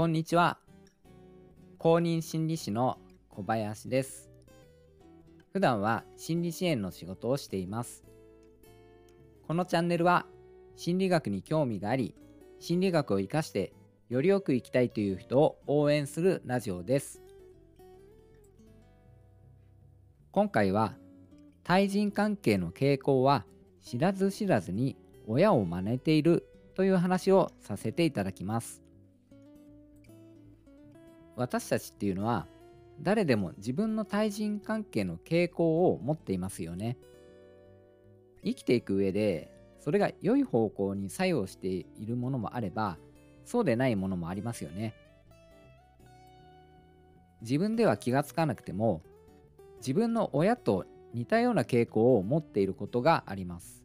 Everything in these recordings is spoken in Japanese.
こんにちは。公認心理師の小林です。普段は心理支援の仕事をしています。このチャンネルは心理学に興味があり、心理学を活かしてよりよく生きたいという人を応援するラジオです。今回は対人関係の傾向は知らず知らずに親を真似ているという話をさせていただきます。私たちっていうのは誰でも自分の対人関係の傾向を持っていますよね。生きていく上でそれが良い方向に作用しているものもあればそうでないものもありますよね。自分では気がつかなくても自分の親と似たような傾向を持っていることがあります。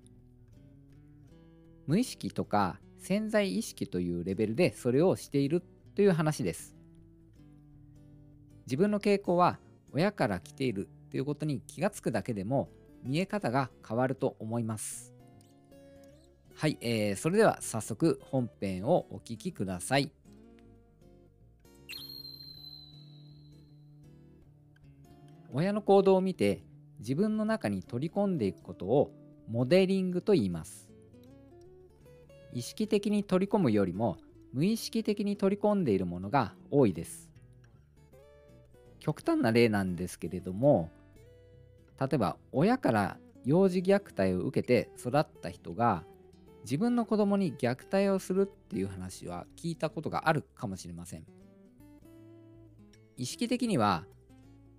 無意識とか潜在意識というレベルでそれをしているという話です。自分の傾向は親から来ているということに気がつくだけでも見え方が変わると思います。はい、えー、それでは早速本編をお聴きください。親の行動を見て自分の中に取り込んでいくことをモデリングと言います。意識的に取り込むよりも無意識的に取り込んでいるものが多いです。極端な例なんですけれども例えば親から幼児虐待を受けて育った人が自分の子供に虐待をするっていう話は聞いたことがあるかもしれません。意識的には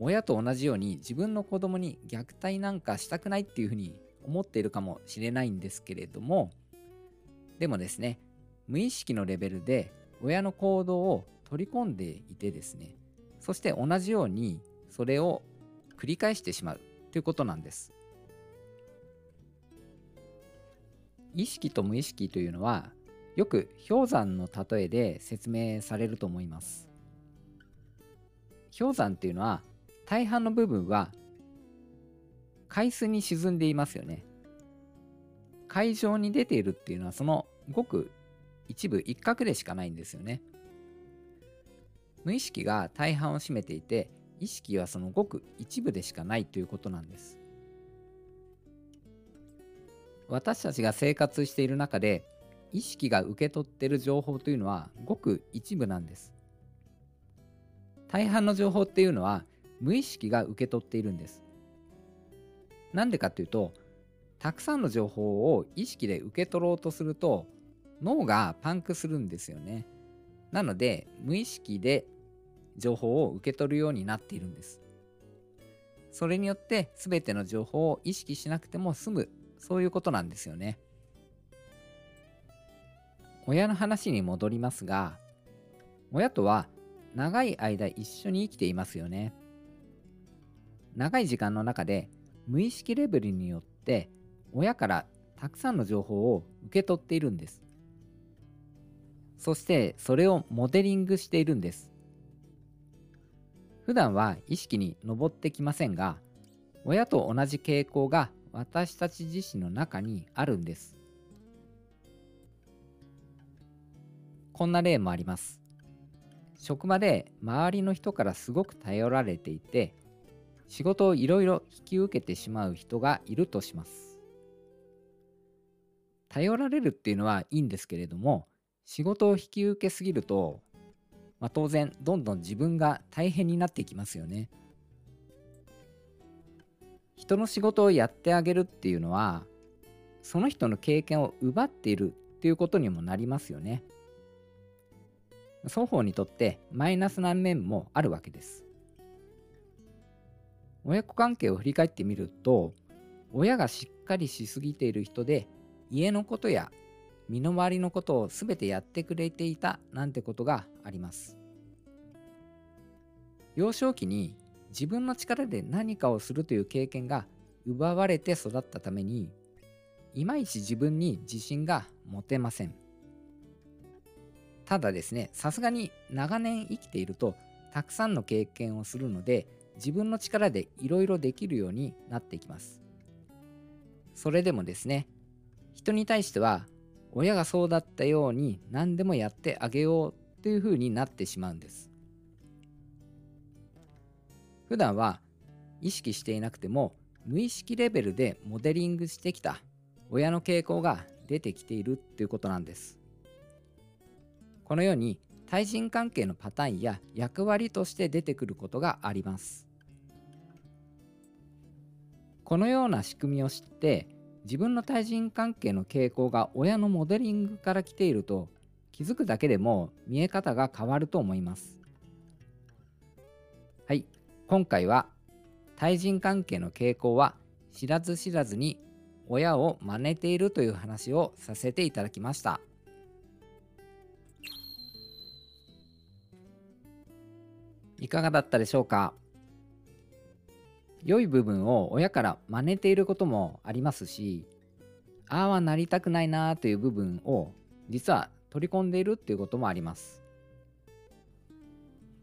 親と同じように自分の子供に虐待なんかしたくないっていうふうに思っているかもしれないんですけれどもでもですね無意識のレベルで親の行動を取り込んでいてですねそして同じようにそれを繰り返してしまうということなんです。意識と無意識というのはよく氷山の例えで説明されると思います。氷山っていうのは大半の部分は海水に沈んでいますよね。海上に出ているっていうのはそのごく一部一角でしかないんですよね。無意識が大半を占めていて意識はそのごく一部でしかないということなんです。私たちが生活している中で意識が受け取ってる情報というのはごく一部なんです。大半の情報っていうのは無意識が受け取っているんです。なんでかっていうとたくさんの情報を意識で受け取ろうとすると脳がパンクするんですよね。なので無意識で情報を受け取るようになっているんです。それによって全ての情報を意識しなくても済むそういうことなんですよね。親の話に戻りますが親とは長い間一緒に生きていますよね。長い時間の中で無意識レベルによって親からたくさんの情報を受け取っているんです。そしてそれをモデリングしているんです。普段は意識に上ってきませんが親と同じ傾向が私たち自身の中にあるんです。こんな例もあります。職場で周りの人からすごく頼られていて仕事をいろいろ引き受けてしまう人がいるとします。頼られるっていうのはいいんですけれども仕事を引き受けすぎるとまあ、当然どんどん自分が大変になっていきますよね。人の仕事をやってあげるっていうのはその人の経験を奪っているっていうことにもなりますよね。双方にとってマイナスな面もあるわけです。親子関係を振り返ってみると親がしっかりしすぎている人で家のことや身の回りのことを全てやってくれていたなんてことがあります。幼少期に自分の力で何かをするという経験が奪われて育ったためにいまいち自分に自信が持てません。ただですね、さすがに長年生きているとたくさんの経験をするので自分の力でいろいろできるようになっていきます。それでもですね、人に対しては親がそうだったように何でもやってあげようっていう風になってしまうんです。普段は意識していなくても無意識レベルでモデリングしてきた親の傾向が出てきているっていうことなんです。このように対人関係のパターンや役割として出てくることがあります。このような仕組みを知って自分の対人関係の傾向が親のモデリングから来ていると気づくだけでも見え方が変わると思います。はい。今回は対人関係の傾向は知らず知らずに親を真似ているという話をさせていただきました。いかがだったでしょうか？良い部分を親から真似ていることもありますしああはなりたくないなという部分を実は取り込んでいるっていうこともあります。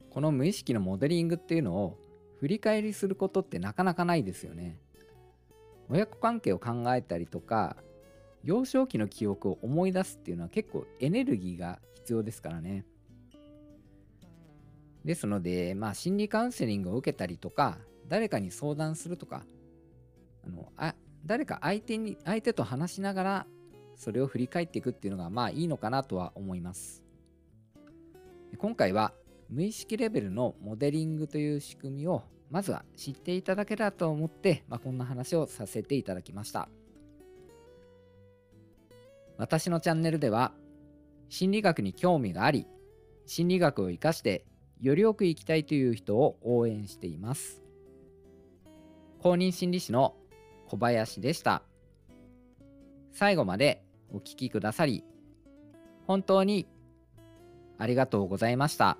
この無意識のモデリングっていうのを振り返りすることってなかなかないですよね。親子関係を考えたりとか幼少期の記憶を思い出すっていうのは結構エネルギーが必要ですからね。ですので、まあ、心理カウンセリングを受けたりとか誰かに相談するとかあのあ誰か相手に相手と話しながらそれを振り返っていくっていうのがまあいいのかなとは思います。今回は無意識レベルのモデリングという仕組みをまずは知っていただけたらと思って、まあ、こんな話をさせていただきました。私のチャンネルでは心理学に興味があり心理学を生かしてよりよく生きたいという人を応援しています。公認心理師の小林でした最後までお聴きくださり本当にありがとうございました。